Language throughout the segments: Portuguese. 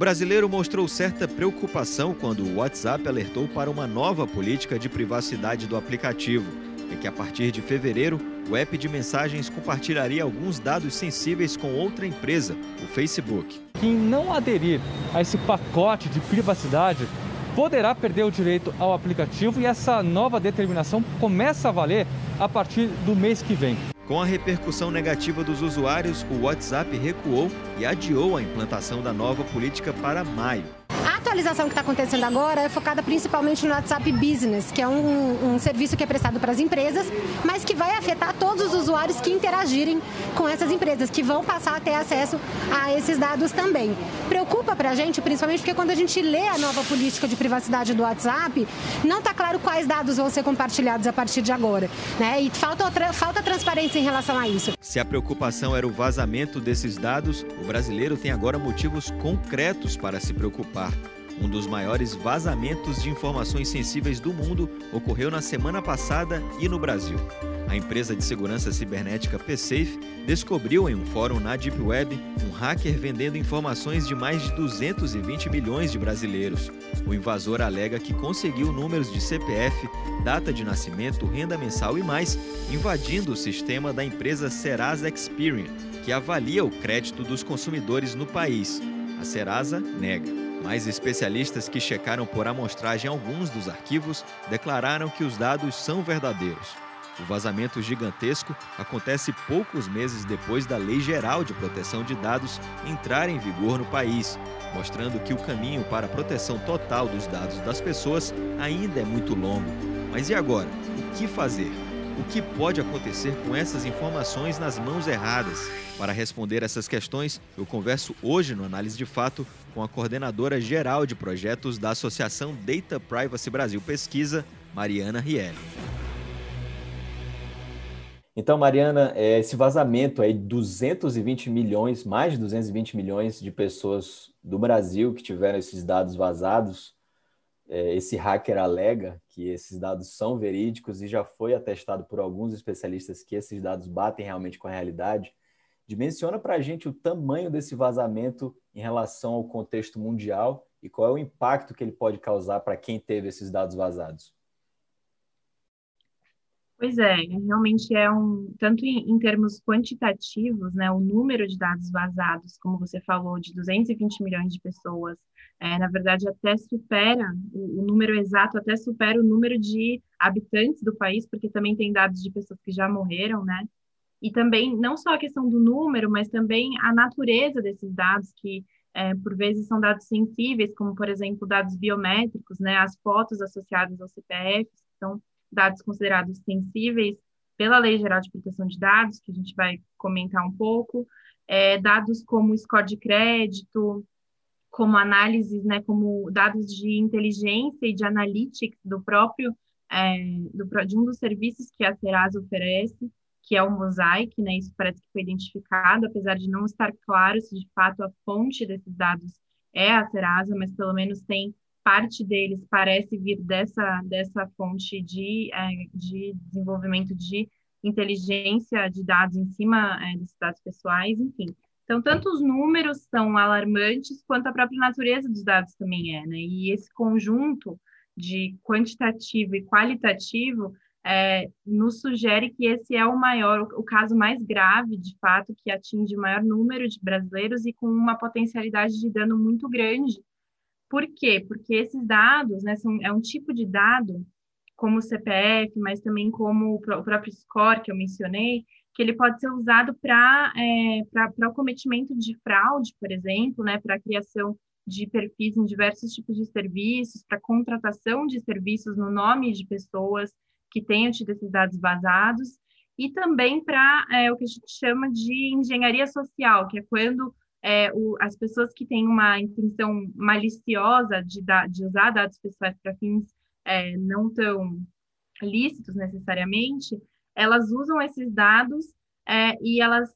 brasileiro mostrou certa preocupação quando o WhatsApp alertou para uma nova política de privacidade do aplicativo, em que a partir de fevereiro o app de mensagens compartilharia alguns dados sensíveis com outra empresa, o Facebook. Quem não aderir a esse pacote de privacidade poderá perder o direito ao aplicativo e essa nova determinação começa a valer a partir do mês que vem. Com a repercussão negativa dos usuários, o WhatsApp recuou e adiou a implantação da nova política para maio atualização que está acontecendo agora é focada principalmente no WhatsApp Business, que é um, um serviço que é prestado para as empresas, mas que vai afetar todos os usuários que interagirem com essas empresas, que vão passar a ter acesso a esses dados também. Preocupa para a gente, principalmente porque quando a gente lê a nova política de privacidade do WhatsApp, não está claro quais dados vão ser compartilhados a partir de agora. Né? E falta, falta transparência em relação a isso. Se a preocupação era o vazamento desses dados, o brasileiro tem agora motivos concretos para se preocupar. Um dos maiores vazamentos de informações sensíveis do mundo ocorreu na semana passada e no Brasil. A empresa de segurança cibernética PSafe descobriu em um fórum na Deep Web um hacker vendendo informações de mais de 220 milhões de brasileiros. O invasor alega que conseguiu números de CPF, data de nascimento, renda mensal e mais, invadindo o sistema da empresa Serasa Experian, que avalia o crédito dos consumidores no país. A Serasa nega. Mas especialistas que checaram por amostragem alguns dos arquivos declararam que os dados são verdadeiros. O vazamento gigantesco acontece poucos meses depois da Lei Geral de Proteção de Dados entrar em vigor no país, mostrando que o caminho para a proteção total dos dados das pessoas ainda é muito longo. Mas e agora? O que fazer? O que pode acontecer com essas informações nas mãos erradas? Para responder essas questões, eu converso hoje no Análise de Fato com a coordenadora geral de projetos da Associação Data Privacy Brasil Pesquisa, Mariana Rielli. Então, Mariana, é, esse vazamento aí, 220 milhões, mais de 220 milhões de pessoas do Brasil que tiveram esses dados vazados, é, esse hacker alega que esses dados são verídicos e já foi atestado por alguns especialistas que esses dados batem realmente com a realidade. Dimensiona para a gente o tamanho desse vazamento em relação ao contexto mundial e qual é o impacto que ele pode causar para quem teve esses dados vazados. Pois é, realmente é um, tanto em, em, termos quantitativos, né, o número de dados vazados, como você falou, de 220 milhões de pessoas, é, na verdade até supera, o, o, número exato até supera o número de habitantes do país, porque também tem dados de pessoas que já morreram, né, e também, não só a questão do número, mas também a natureza desses dados, que é, por vezes são dados sensíveis, como, por exemplo, dados biométricos, né, as fotos associadas ao CPF, que são dados considerados sensíveis pela Lei Geral de Proteção de Dados, que a gente vai comentar um pouco, é, dados como score de crédito, como análises, né, como dados de inteligência e de analytics do próprio, é, do, de um dos serviços que a Serasa oferece, que é o Mosaic, né, isso parece que foi identificado, apesar de não estar claro se de fato a fonte desses dados é a Serasa, mas pelo menos tem parte deles parece vir dessa, dessa fonte de, é, de desenvolvimento de inteligência de dados em cima é, desses dados pessoais, enfim. Então, tanto os números são alarmantes, quanto a própria natureza dos dados também é, né? E esse conjunto de quantitativo e qualitativo é, nos sugere que esse é o maior, o caso mais grave, de fato, que atinge o maior número de brasileiros e com uma potencialidade de dano muito grande por quê? Porque esses dados, né, são, é um tipo de dado, como o CPF, mas também como o próprio score que eu mencionei, que ele pode ser usado para é, o cometimento de fraude, por exemplo, né, para a criação de perfis em diversos tipos de serviços, para contratação de serviços no nome de pessoas que tenham tido esses dados vazados, e também para é, o que a gente chama de engenharia social, que é quando é, o, as pessoas que têm uma intenção maliciosa de, da, de usar dados pessoais para fins é, não tão lícitos necessariamente, elas usam esses dados é, e elas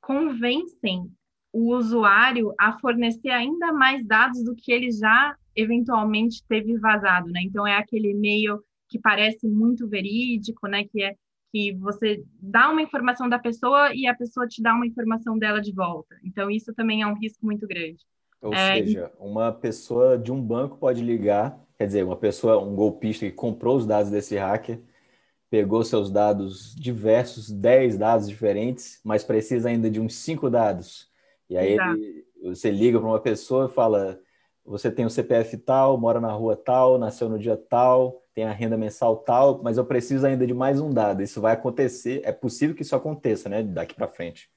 convencem o usuário a fornecer ainda mais dados do que ele já eventualmente teve vazado, né? Então é aquele e-mail que parece muito verídico, né? Que é que você dá uma informação da pessoa e a pessoa te dá uma informação dela de volta. Então, isso também é um risco muito grande. Ou é, seja, uma pessoa de um banco pode ligar, quer dizer, uma pessoa, um golpista que comprou os dados desse hacker, pegou seus dados diversos, 10 dados diferentes, mas precisa ainda de uns 5 dados. E aí ele, você liga para uma pessoa e fala: você tem o CPF tal, mora na rua tal, nasceu no dia tal, tem a renda mensal tal, mas eu preciso ainda de mais um dado. Isso vai acontecer, é possível que isso aconteça, né, daqui para frente.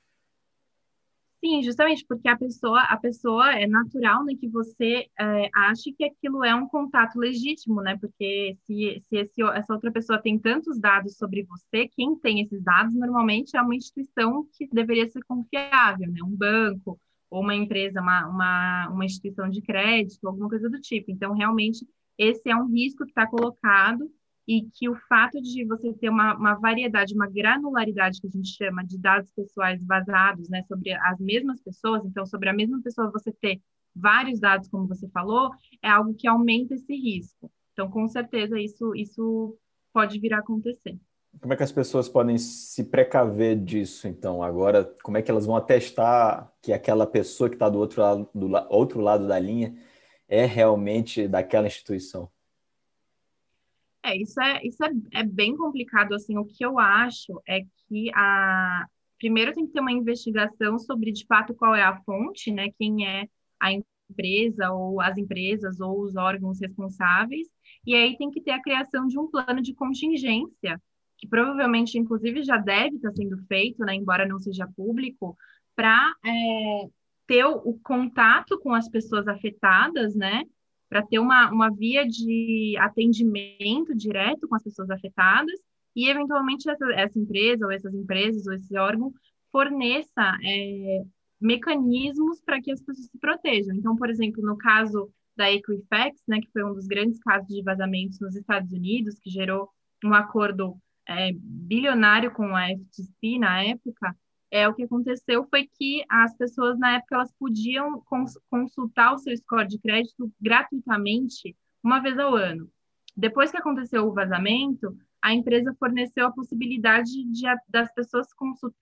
Sim, justamente porque a pessoa, a pessoa é natural, né, que você é, ache que aquilo é um contato legítimo, né? Porque se, se esse, essa outra pessoa tem tantos dados sobre você, quem tem esses dados normalmente é uma instituição que deveria ser confiável, né? Um banco ou uma empresa, uma, uma, uma instituição de crédito, alguma coisa do tipo. Então, realmente, esse é um risco que está colocado e que o fato de você ter uma, uma, variedade, uma granularidade que a gente chama de dados pessoais vazados, né, sobre as mesmas pessoas, então sobre a mesma pessoa você ter vários dados, como você falou, é algo que aumenta esse risco. Então, com certeza, isso, isso pode vir a acontecer. Como é que as pessoas podem se precaver disso, então? Agora, como é que elas vão atestar que aquela pessoa que está do outro lado, do outro lado da linha é realmente daquela instituição? É, isso é, isso é, é bem complicado, assim, o que eu acho é que a... primeiro tem que ter uma investigação sobre, de fato, qual é a fonte, né, quem é a empresa, ou as empresas, ou os órgãos responsáveis, e aí tem que ter a criação de um plano de contingência, que provavelmente, inclusive, já deve estar sendo feito, né, embora não seja público, para é, ter o, contato com as pessoas afetadas, né, para ter uma, uma via de atendimento direto com as pessoas afetadas e, eventualmente, essa, essa empresa, ou essas empresas, ou esse órgão forneça é, mecanismos para que as pessoas se protejam. Então, por exemplo, no caso da Equifax, né, que foi um dos grandes casos de vazamentos nos Estados Unidos, que gerou um acordo é, bilionário com a FTC na época, é, o que aconteceu foi que as pessoas, na época, elas podiam cons consultar o seu score de crédito gratuitamente uma vez ao ano. Depois que aconteceu o vazamento, a empresa forneceu a possibilidade de, das pessoas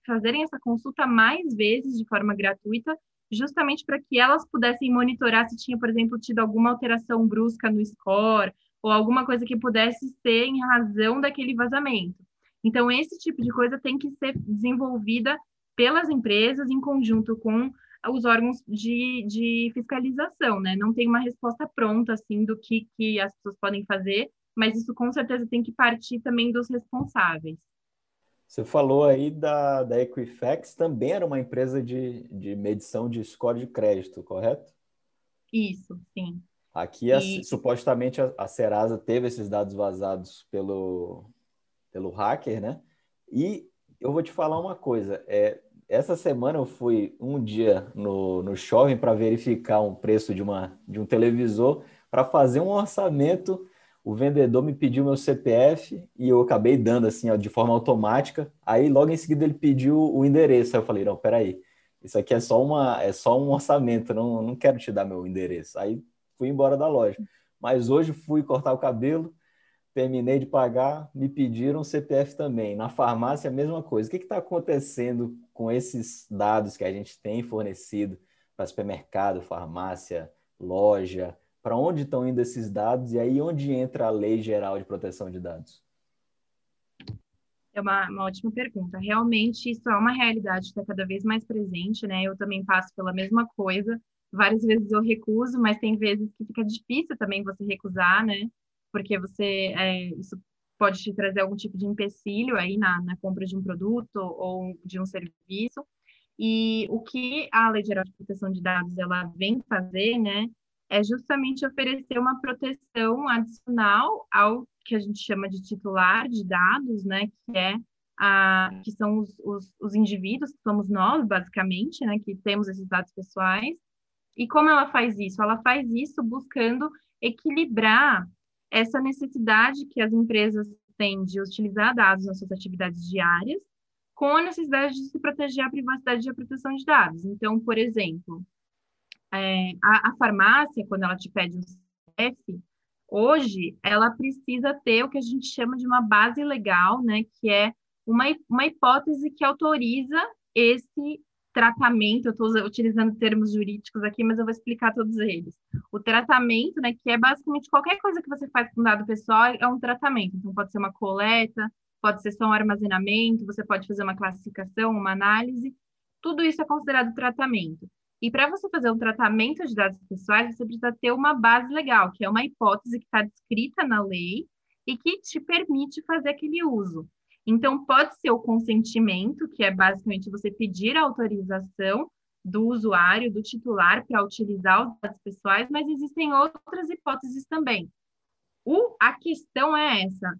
fazerem essa consulta mais vezes de forma gratuita, justamente para que elas pudessem monitorar se tinha, por exemplo, tido alguma alteração brusca no score ou alguma coisa que pudesse ser em razão daquele vazamento. Então, esse tipo de coisa tem que ser desenvolvida pelas empresas em conjunto com os órgãos de, de fiscalização, né? Não tem uma resposta pronta, assim, do que, que as pessoas podem fazer, mas isso com certeza tem que partir também dos responsáveis. Você falou aí da, da Equifax, também era uma empresa de, de medição de score de crédito, correto? Isso, sim. Aqui, a, supostamente, a, a Serasa teve esses dados vazados pelo, pelo hacker, né? E eu vou te falar uma coisa, é, essa semana eu fui um dia no, no shopping para verificar um preço de, uma, de um televisor para fazer um orçamento. O vendedor me pediu meu CPF e eu acabei dando assim, ó, de forma automática. Aí logo em seguida ele pediu o endereço. Aí eu falei: não, peraí, isso aqui é só, uma, é só um orçamento, não, não quero te dar meu endereço. Aí fui embora da loja. Mas hoje fui cortar o cabelo, terminei de pagar, me pediram CPF também. Na farmácia, a mesma coisa. O que está acontecendo com esses dados que a gente tem fornecido para supermercado, farmácia, loja? Para onde estão indo esses dados e aí onde entra a Lei Geral de Proteção de Dados? É uma, uma ótima pergunta. Realmente, isso é uma realidade que está cada vez mais presente, né? Eu também passo pela mesma coisa. Várias vezes eu recuso, mas tem vezes que fica difícil também você recusar, né? Porque você é, isso pode te trazer algum tipo de empecilho aí na, na compra de um produto ou de um serviço. E o que a Lei Geral de Proteção de Dados ela vem fazer, né, é justamente oferecer uma proteção adicional ao que a gente chama de titular de dados, né, que é a, que são os, os, os indivíduos, que somos nós, basicamente, né, que temos esses dados pessoais. E como ela faz isso? Ela faz isso buscando equilibrar essa necessidade que as empresas têm de utilizar dados nas suas atividades diárias, com a necessidade de se proteger a privacidade e a proteção de dados. Então, por exemplo, é, a, a, farmácia, quando ela te pede um CPF, hoje ela precisa ter o que a gente chama de uma base legal, né, que é uma, uma hipótese que autoriza esse tratamento, eu estou utilizando termos jurídicos aqui, mas eu vou explicar todos eles. O tratamento, né, que é basicamente qualquer coisa que você faz com dado pessoal é um tratamento. Então, pode ser uma coleta, pode ser só um armazenamento, você pode fazer uma classificação, uma análise. Tudo isso é considerado tratamento. E para você fazer um tratamento de dados pessoais, você precisa ter uma base legal, que é uma hipótese que está descrita na lei e que te permite fazer aquele uso. Então, pode ser o consentimento, que é basicamente você pedir a autorização do usuário, do titular, para utilizar os dados pessoais, mas existem outras hipóteses também. O, a questão é essa: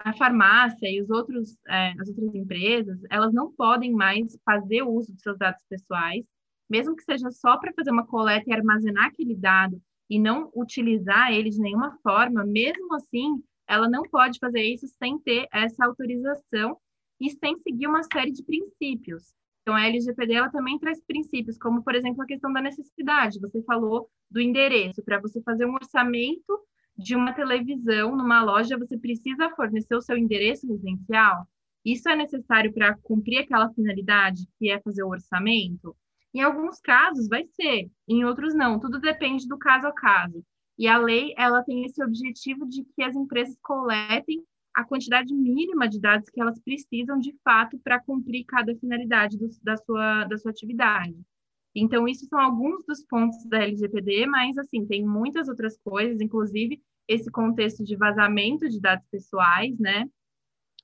a farmácia e os outros, é, as outras empresas, elas não podem mais fazer uso dos seus dados pessoais, mesmo que seja só para fazer uma coleta e armazenar aquele dado e não utilizar ele de nenhuma forma, mesmo assim, ela não pode fazer isso sem ter essa autorização e sem seguir uma série de princípios. Então, a LGPD ela também traz princípios, como, por exemplo, a questão da necessidade. Você falou do endereço. Para você fazer um orçamento de uma televisão numa loja, você precisa fornecer o seu endereço residencial. Isso é necessário para cumprir aquela finalidade, que é fazer o orçamento? Em alguns casos vai ser, em outros não. Tudo depende do caso a caso. E a lei, ela tem esse objetivo de que as empresas coletem a quantidade mínima de dados que elas precisam de fato para cumprir cada finalidade do, da, sua, da sua atividade. Então, isso são alguns dos pontos da LGPD, mas, assim, tem muitas outras coisas, inclusive esse contexto de vazamento de dados pessoais, né,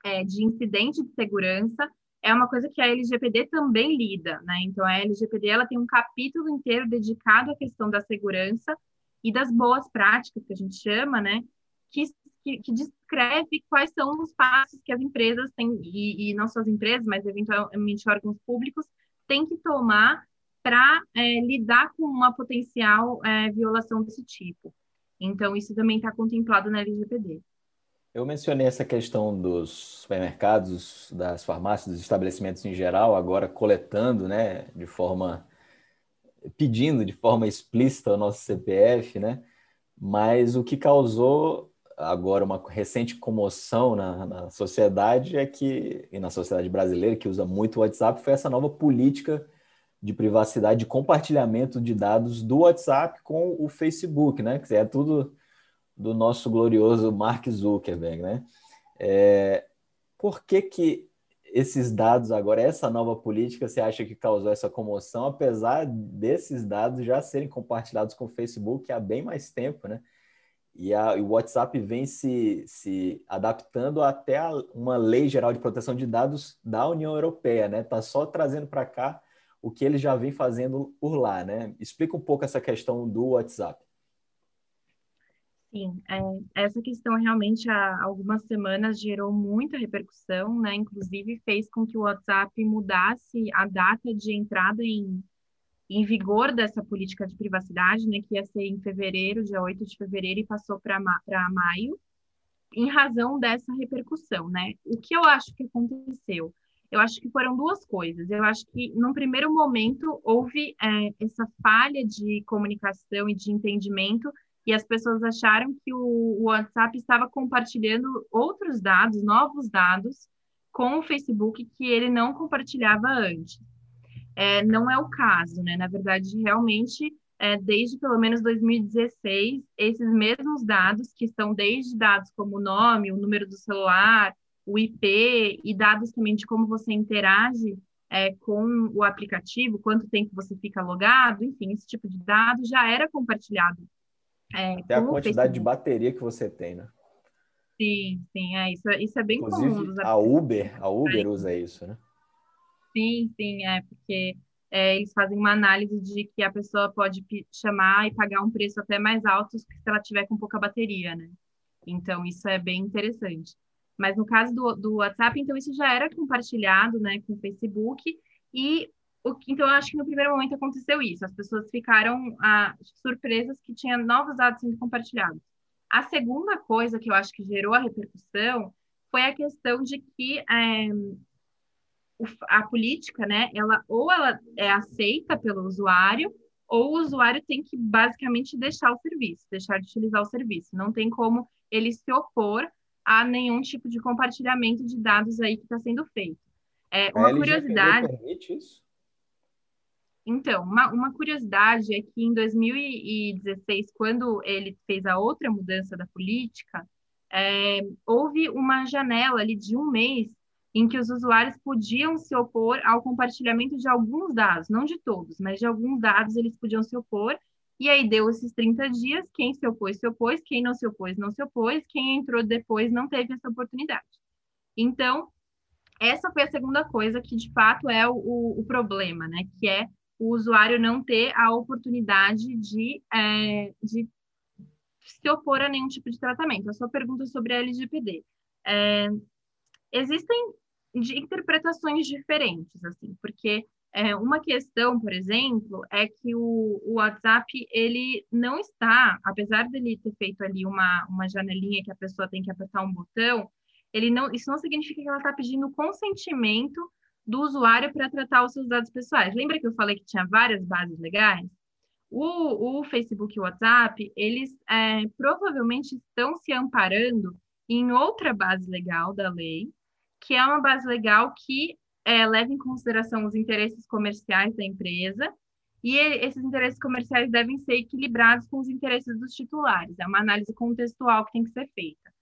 é, de incidente de segurança, é uma coisa que a LGPD também lida, né? Então, a LGPD, ela tem um capítulo inteiro dedicado à questão da segurança, e das boas práticas, que a gente chama, né, que, que, que descreve quais são os passos que as empresas têm, e, e não só as empresas, mas eventualmente órgãos públicos, têm que tomar para é, lidar com uma potencial é, violação desse tipo. Então, isso também está contemplado na LGPD. Eu mencionei essa questão dos supermercados, das farmácias, dos estabelecimentos em geral, agora coletando, né, de forma pedindo de forma explícita o nosso CPF, né? Mas o que causou agora uma recente comoção na, na, sociedade é que, e na sociedade brasileira, que usa muito o WhatsApp, foi essa nova política de privacidade, de compartilhamento de dados do WhatsApp com o Facebook, né? Que é tudo do nosso glorioso Mark Zuckerberg, né? É, por que que esses dados agora, essa nova política, você acha que causou essa comoção, apesar desses dados já serem compartilhados com o Facebook há bem mais tempo, né? E a, o WhatsApp vem se, se adaptando até a, uma lei geral de proteção de dados da União Europeia, né? Tá só trazendo para cá o que ele já vem fazendo por lá, né? Explica um pouco essa questão do WhatsApp. Sim, é, essa questão realmente há algumas semanas gerou muita repercussão, né? Inclusive fez com que o WhatsApp mudasse a data de entrada em, em vigor dessa política de privacidade, né? Que ia ser em fevereiro, dia 8 de fevereiro, e passou para maio, em razão dessa repercussão, né? O que eu acho que aconteceu? Eu acho que foram duas coisas. Eu acho que, num primeiro momento, houve é, essa falha de comunicação e de entendimento e as pessoas acharam que o WhatsApp estava compartilhando outros dados, novos dados, com o Facebook que ele não compartilhava antes. É, não é o caso, né? Na verdade, realmente, é, desde pelo menos 2016, esses mesmos dados, que estão desde dados como o nome, o número do celular, o IP e dados também de como você interage é, com o aplicativo, quanto tempo você fica logado, enfim, esse tipo de dado já era compartilhado é, Até a quantidade de bateria que você tem, né? Sim, sim, é, isso, é, isso é bem Inclusive, comum. A Uber, a Uber usa isso, né? Sim, sim, é, porque é, eles fazem uma análise de que a pessoa pode chamar e pagar um preço até mais alto se ela tiver com pouca bateria, né? Então, isso é bem interessante. Mas no caso do, do WhatsApp, então, isso já era compartilhado, né, com o Facebook, e então, eu acho que no primeiro momento aconteceu isso. As pessoas ficaram ah, surpresas que tinha novos dados sendo compartilhados. A segunda coisa que eu acho que gerou a repercussão foi a questão de que é, a política, né, ela ou ela é aceita pelo usuário, ou o usuário tem que basicamente deixar o serviço, deixar de utilizar o serviço. Não tem como ele se opor a nenhum tipo de compartilhamento de dados aí que está sendo feito. É, uma curiosidade. Permite isso? Então, uma, uma curiosidade é que em 2016, quando ele fez a outra mudança da política, é, houve uma janela ali de um mês em que os usuários podiam se opor ao compartilhamento de alguns dados, não de todos, mas de alguns dados eles podiam se opor, e aí deu esses 30 dias, quem se opôs, se opôs, quem não se opôs, não se opôs, quem entrou depois não teve essa oportunidade. Então, essa foi a segunda coisa que, de fato, é o, o, problema, né? Que é o usuário não ter a oportunidade de, é, de se opor a nenhum tipo de tratamento. A sua pergunta sobre a LGPD. É, existem interpretações diferentes, assim, porque é, uma questão, por exemplo, é que o, o, WhatsApp, ele não está, apesar dele ter feito ali uma, uma janelinha que a pessoa tem que apertar um botão, ele não, isso não significa que ela está pedindo consentimento do usuário para tratar os seus dados pessoais. Lembra que eu falei que tinha várias bases legais? O, o Facebook e o WhatsApp, eles é, provavelmente estão se amparando em outra base legal da lei, que é uma base legal que é, leva em consideração os interesses comerciais da empresa, e esses interesses comerciais devem ser equilibrados com os interesses dos titulares. É uma análise contextual que tem que ser feita.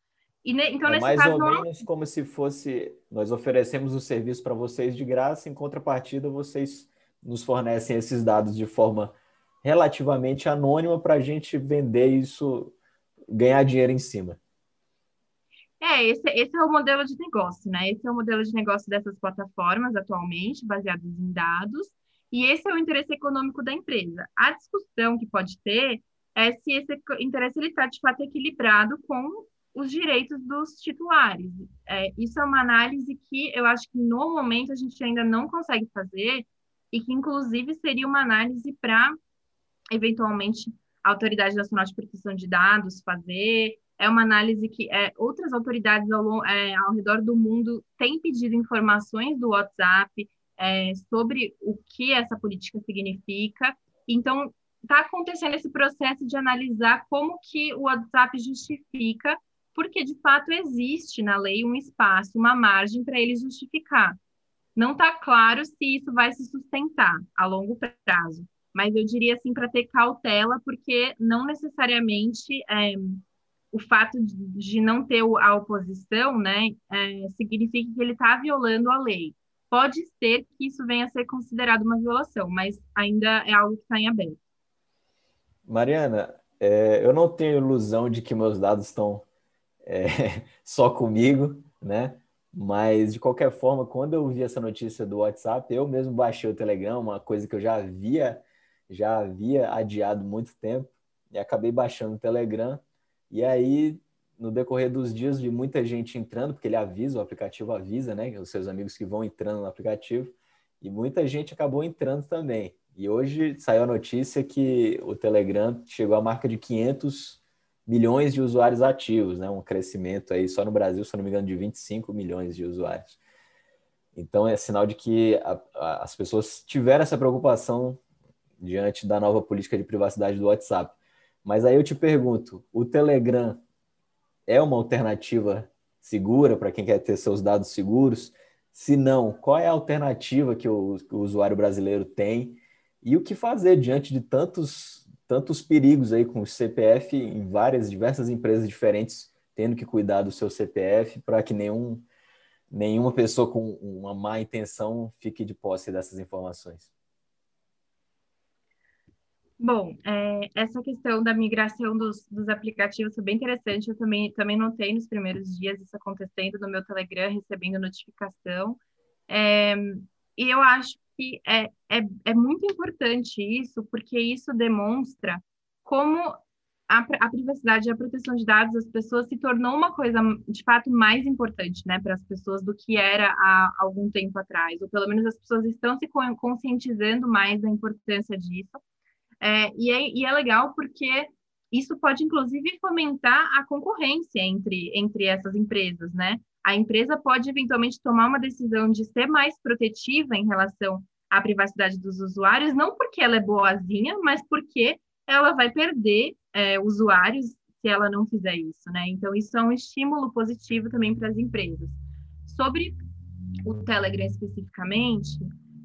E, então, é mais caso, ou não... menos como se fosse nós oferecemos o serviço para vocês de graça, em contrapartida vocês nos fornecem esses dados de forma relativamente anônima para a gente vender isso, ganhar dinheiro em cima. É, esse, esse é o modelo de negócio, né? Esse é o modelo de negócio dessas plataformas atualmente, baseados em dados, e esse é o interesse econômico da empresa. A discussão que pode ter é se esse interesse está de fato equilibrado com os direitos dos titulares. É, isso é uma análise que eu acho que no momento a gente ainda não consegue fazer e que inclusive seria uma análise para eventualmente a Autoridade Nacional de Proteção de Dados fazer. É uma análise que é, outras autoridades ao, é, ao redor do mundo têm pedido informações do WhatsApp é, sobre o que essa política significa. Então, está acontecendo esse processo de analisar como que o WhatsApp justifica porque de fato existe na lei um espaço, uma margem para ele justificar. Não está claro se isso vai se sustentar a longo prazo, mas eu diria assim para ter cautela, porque não necessariamente é, o fato de, não ter a oposição, né, é, significa que ele está violando a lei. Pode ser que isso venha a ser considerado uma violação, mas ainda é algo que está em aberto. Mariana, é, eu não tenho ilusão de que meus dados estão é, só comigo, né? Mas de qualquer forma, quando eu vi essa notícia do WhatsApp, eu mesmo baixei o Telegram, uma coisa que eu já havia já havia adiado muito tempo e acabei baixando o Telegram. E aí, no decorrer dos dias, vi muita gente entrando, porque ele avisa, o aplicativo avisa, né? Os seus amigos que vão entrando no aplicativo, e muita gente acabou entrando também. E hoje saiu a notícia que o Telegram chegou à marca de 500 milhões de usuários ativos, né? Um crescimento aí só no Brasil, se não me engano, de 25 milhões de usuários. Então é sinal de que a, a, as pessoas tiveram essa preocupação diante da nova política de privacidade do WhatsApp. Mas aí eu te pergunto, o Telegram é uma alternativa segura para quem quer ter seus dados seguros? Se não, qual é a alternativa que o, que o usuário brasileiro tem? E o que fazer diante de tantos tantos perigos aí com o CPF em várias, diversas empresas diferentes tendo que cuidar do seu CPF para que nenhum, nenhuma pessoa com uma má intenção fique de posse dessas informações. Bom, é, essa questão da migração dos, dos aplicativos foi bem interessante. Eu também, também notei nos primeiros dias isso acontecendo no meu Telegram, recebendo notificação. É, e eu acho que é, é, é muito importante isso, porque isso demonstra como a, a, privacidade e a proteção de dados das pessoas se tornou uma coisa, de fato, mais importante né, para as pessoas do que era há algum tempo atrás, ou pelo menos as pessoas estão se conscientizando mais da importância disso. É, e, é, e é legal porque isso pode, inclusive, fomentar a concorrência entre, entre essas empresas, né? A empresa pode eventualmente tomar uma decisão de ser mais protetiva em relação à privacidade dos usuários, não porque ela é boazinha, mas porque ela vai perder é, usuários se ela não fizer isso, né? Então, isso é um estímulo positivo também para as empresas. Sobre o Telegram especificamente,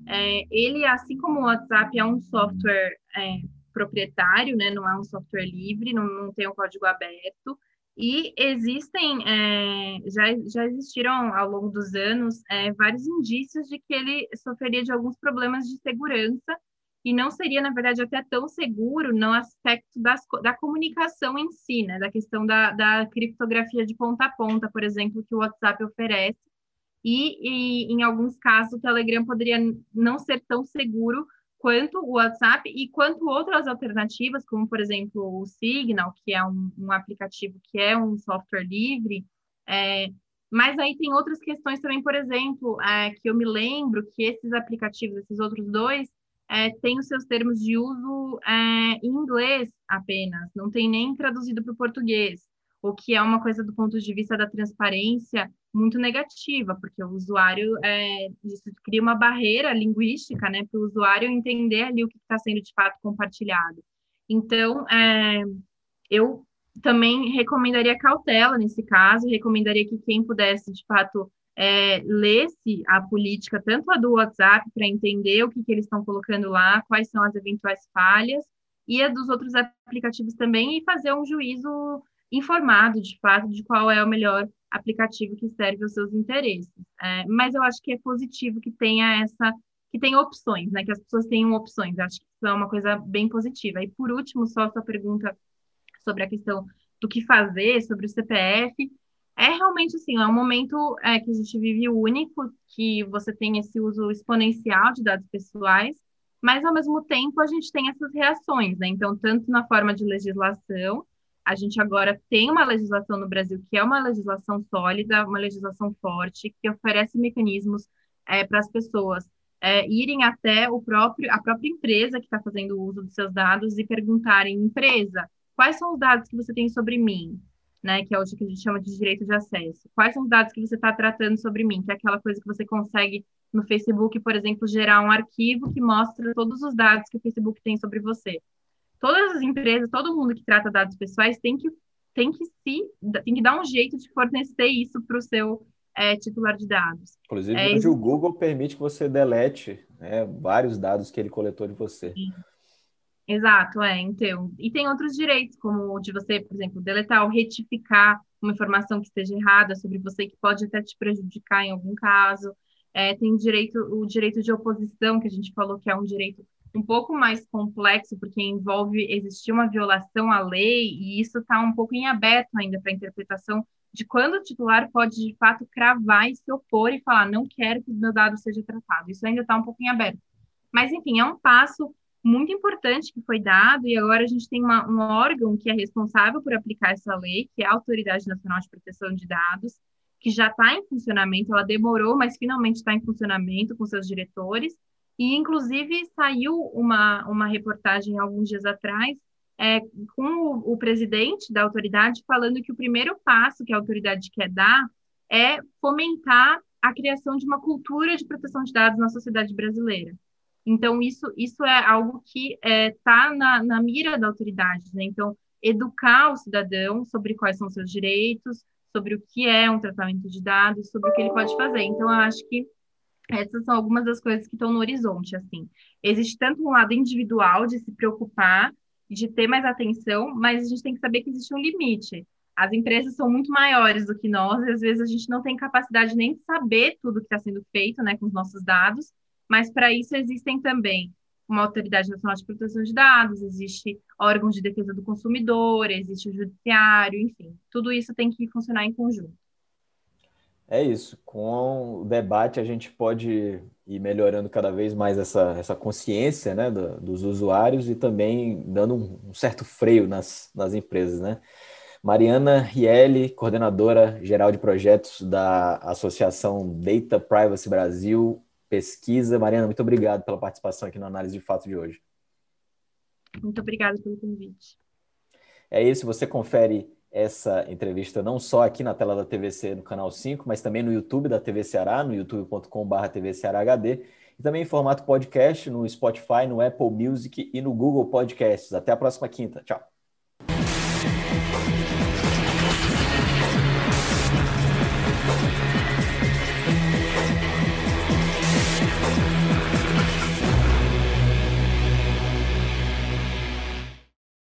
é, ele, assim como o WhatsApp, é um software é, proprietário, né? Não é um software livre, não, não tem um código aberto. E existem, é, já, já existiram ao longo dos anos é, vários indícios de que ele sofreria de alguns problemas de segurança e não seria, na verdade, até tão seguro no aspecto das, da comunicação em si, né? Da questão da, da criptografia de ponta a ponta, por exemplo, que o WhatsApp oferece. E, e, em alguns casos, o Telegram poderia não ser tão seguro quanto o WhatsApp e quanto outras alternativas, como, por exemplo, o Signal, que é um, um aplicativo que é um software livre. É, mas aí tem outras questões também, por exemplo, é, que eu me lembro que esses aplicativos, esses outros dois, é, têm os seus termos de uso é, em inglês apenas, não tem nem traduzido para o português, o que é uma coisa do ponto de vista da transparência muito negativa, porque o usuário é, isso cria uma barreira linguística, né, para o usuário entender ali o que está sendo de fato compartilhado. Então, é, eu também recomendaria cautela nesse caso, recomendaria que quem pudesse de fato é, lesse a política, tanto a do WhatsApp, para entender o que, que eles estão colocando lá, quais são as eventuais falhas, e a dos outros aplicativos também, e fazer um juízo informado, de fato, de qual é o melhor aplicativo que serve aos seus interesses. É, mas eu acho que é positivo que tenha essa, que tenha opções, né? Que as pessoas tenham opções. Acho que isso é uma coisa bem positiva. E por último, só a sua pergunta sobre a questão do que fazer, sobre o CPF. É realmente assim, é um momento é, que a gente vive único, que você tem esse uso exponencial de dados pessoais, mas ao mesmo tempo a gente tem essas reações, né? Então, tanto na forma de legislação, a gente agora tem uma legislação no Brasil que é uma legislação sólida, uma legislação forte, que oferece mecanismos é, para as pessoas é, irem até o próprio, a própria empresa que está fazendo uso dos seus dados e perguntarem, empresa, quais são os dados que você tem sobre mim? Né, que é o que a gente chama de direito de acesso. Quais são os dados que você está tratando sobre mim? Que é aquela coisa que você consegue no Facebook, por exemplo, gerar um arquivo que mostra todos os dados que o Facebook tem sobre você todas as empresas, todo mundo que trata dados pessoais tem que, tem que se tem que dar um jeito de fornecer isso para o seu é, titular de dados. Inclusive, é, hoje o Google permite que você delete né, vários dados que ele coletou de você. Sim. Exato, é, então. E tem outros direitos, como o de você, por exemplo, deletar ou retificar uma informação que esteja errada sobre você, que pode até te prejudicar em algum caso. É, tem direito, o direito de oposição, que a gente falou que é um direito um pouco mais complexo, porque envolve existir uma violação à lei, e isso está um pouco em aberto ainda para interpretação de quando o titular pode, de fato, cravar e se opor e falar, não quero que o meu dado seja tratado. Isso ainda está um pouco em aberto. Mas, enfim, é um passo muito importante que foi dado, e agora a gente tem uma, um órgão que é responsável por aplicar essa lei, que é a Autoridade Nacional de Proteção de Dados, que já está em funcionamento, ela demorou, mas finalmente está em funcionamento com seus diretores, e, inclusive, saiu uma, uma reportagem alguns dias atrás é, com o, o, presidente da autoridade falando que o primeiro passo que a autoridade quer dar é fomentar a criação de uma cultura de proteção de dados na sociedade brasileira. Então, isso, isso é algo que está é, tá na, na mira da autoridade. Né? Então, educar o cidadão sobre quais são seus direitos, sobre o que é um tratamento de dados, sobre o que ele pode fazer. Então, eu acho que essas são algumas das coisas que estão no horizonte, assim. Existe tanto um lado individual de se preocupar, de ter mais atenção, mas a gente tem que saber que existe um limite. As empresas são muito maiores do que nós, e às vezes a gente não tem capacidade nem de saber tudo que está sendo feito, né, com os nossos dados, mas para isso existem também uma autoridade nacional de proteção de dados, existe órgãos de defesa do consumidor, existe o judiciário, enfim, tudo isso tem que funcionar em conjunto. É isso. Com o debate, a gente pode ir melhorando cada vez mais essa, essa consciência né, do, dos usuários e também dando um, um, certo freio nas, nas empresas. Né? Mariana Rielli, coordenadora geral de projetos da Associação Data Privacy Brasil, pesquisa. Mariana, muito obrigado pela participação aqui na Análise de Fato de hoje. Muito obrigada pelo convite. É isso, você confere essa entrevista não só aqui na tela da TVC no canal 5, mas também no YouTube da TV Ceará, no youtube.com.br TV Ceará HD, e também em formato podcast no Spotify, no Apple Music e no Google Podcasts. Até a próxima quinta. Tchau.